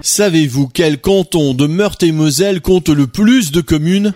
Savez-vous quel canton de Meurthe-et-Moselle compte le plus de communes?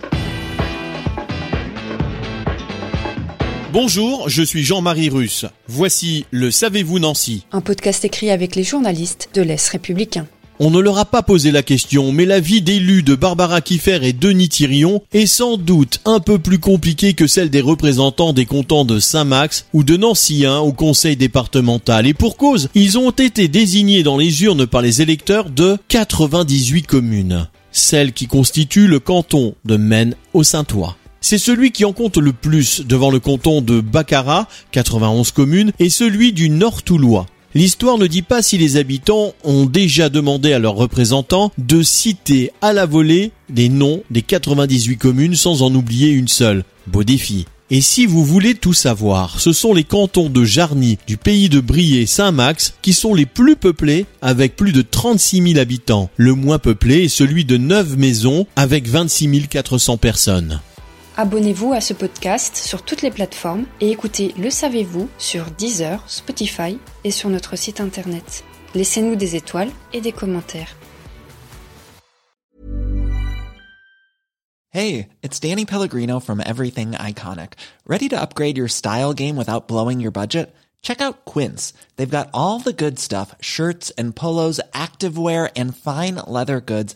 Bonjour, je suis Jean-Marie Russe. Voici le Savez-vous Nancy Un podcast écrit avec les journalistes de l'Est républicain. On ne leur a pas posé la question, mais la vie d'élus de Barbara Kiffer et Denis Thirion est sans doute un peu plus compliquée que celle des représentants des cantons de Saint-Max ou de Nancy 1 au conseil départemental. Et pour cause, ils ont été désignés dans les urnes par les électeurs de 98 communes. Celle qui constitue le canton de Maine au Saint-Ouen. C'est celui qui en compte le plus devant le canton de Baccarat, 91 communes, et celui du Nord-Toulois, L'histoire ne dit pas si les habitants ont déjà demandé à leurs représentants de citer à la volée des noms des 98 communes sans en oublier une seule. Beau défi. Et si vous voulez tout savoir, ce sont les cantons de Jarny, du pays de Brie et Saint-Max qui sont les plus peuplés avec plus de 36 000 habitants. Le moins peuplé est celui de Neuve Maisons avec 26 400 personnes. Abonnez-vous à ce podcast sur toutes les plateformes et écoutez Le Savez-vous sur Deezer, Spotify et sur notre site internet. Laissez-nous des étoiles et des commentaires. Hey, it's Danny Pellegrino from Everything Iconic. Ready to upgrade your style game without blowing your budget? Check out Quince. They've got all the good stuff shirts and polos, activewear, and fine leather goods,